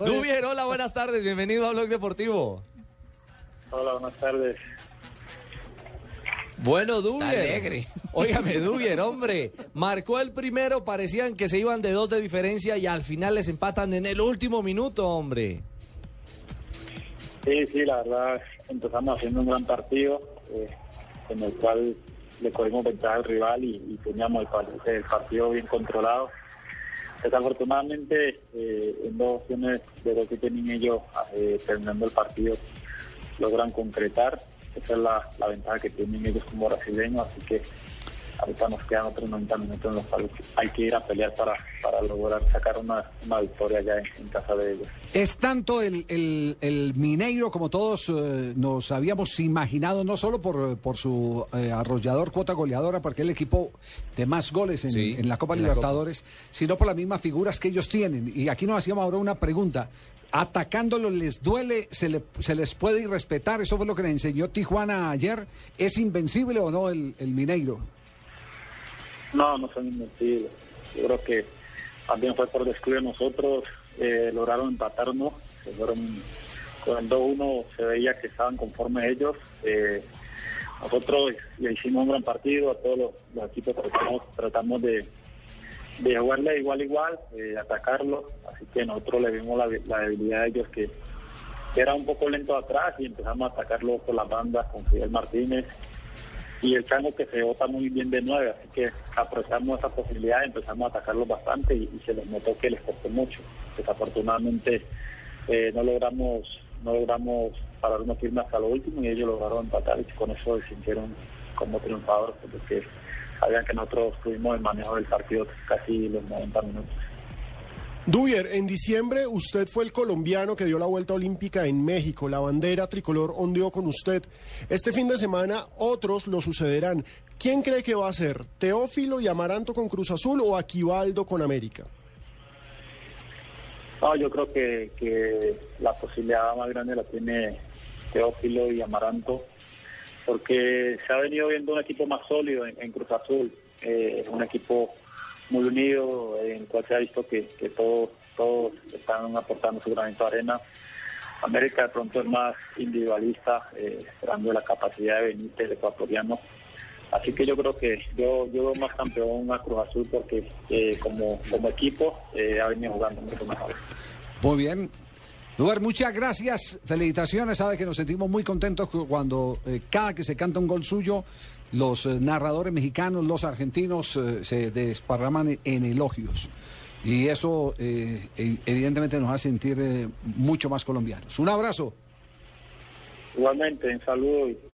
Dubier, hola, buenas tardes, bienvenido a Blog Deportivo. Hola, buenas tardes. Bueno, Dubier. alegre. Óigame, Dubier, hombre. Marcó el primero, parecían que se iban de dos de diferencia y al final les empatan en el último minuto, hombre. Sí, sí, la verdad, empezamos haciendo un gran partido, eh, en el cual le cogimos ventaja al rival y, y teníamos el, par- el partido bien controlado. Desafortunadamente, eh, en dos opciones de lo que tienen ellos eh, terminando el partido, logran concretar. Esa es la, la ventaja que tienen ellos como brasileños, así que ahorita nos quedan otros 90 minutos en los cuales hay que ir a pelear para, para lograr sacar una, una victoria ya en, en casa de ellos. Es tanto el, el, el Mineiro como todos eh, nos habíamos imaginado, no solo por, por su eh, arrollador cuota goleadora, porque es el equipo de más goles en, Sí, en la Copa en la Libertadores, sino por las mismas figuras que ellos tienen. Y aquí nos hacíamos ahora una pregunta. Atacándolo les duele, se, le- se les puede irrespetar, eso fue lo que le enseñó Tijuana ayer. ¿Es invencible o no el, el Mineiro? No, no son invencibles. Yo creo que también fue por descuido de nosotros. eh, lograron empatarnos. Se fueron con el 2-1. Se veía que estaban conformes ellos. Eh, nosotros ya hicimos un gran partido. A todos los, los equipos tratamos, tratamos de, de jugarle igual igual, eh, atacarlos. Así que nosotros le vimos la, debilidad de ellos que, que era un poco lento atrás y empezamos a atacarlo por las bandas con Fidel Martínez y el Chango que se vota muy bien de nueve, así que aprovechamos esa posibilidad empezamos a atacarlos bastante y, se les notó que les costó mucho. Desafortunadamente eh, no logramos no logramos pararnos firme hasta lo último y ellos lograron empatar y con eso se sintieron como triunfadores porque sabían que nosotros tuvimos el manejo del partido casi los 90 minutos. Dubier, en diciembre usted fue el colombiano que dio la vuelta olímpica en México. La bandera tricolor ondeó con usted. Este fin de semana otros lo sucederán. ¿Quién cree que va a ser? ¿Teófilo y Amaranto con Cruz Azul o Aquivaldo con América? No, yo creo que, la posibilidad más grande la tiene Teófilo y Amaranto, porque se ha venido viendo un equipo más sólido en, en Cruz Azul, eh, un equipo muy unido, en el cual se ha visto que, que todos, todos están aportando su granito de arena. América de pronto es más individualista, eh, esperando la capacidad de Benítez, el ecuatoriano. Así que yo creo que yo, yo veo más campeón a Cruz Azul porque eh, como, como equipo eh, ha venido jugando mucho mejor. Muy bien. Duber, muchas gracias. Felicitaciones. Sabe que nos sentimos muy contentos cu- cuando eh, cada que se canta un gol suyo, los eh, narradores mexicanos, los argentinos eh, se desparraman en elogios. Y eso eh, e- evidentemente nos hace sentir mucho más colombianos. Un abrazo. Igualmente, un saludo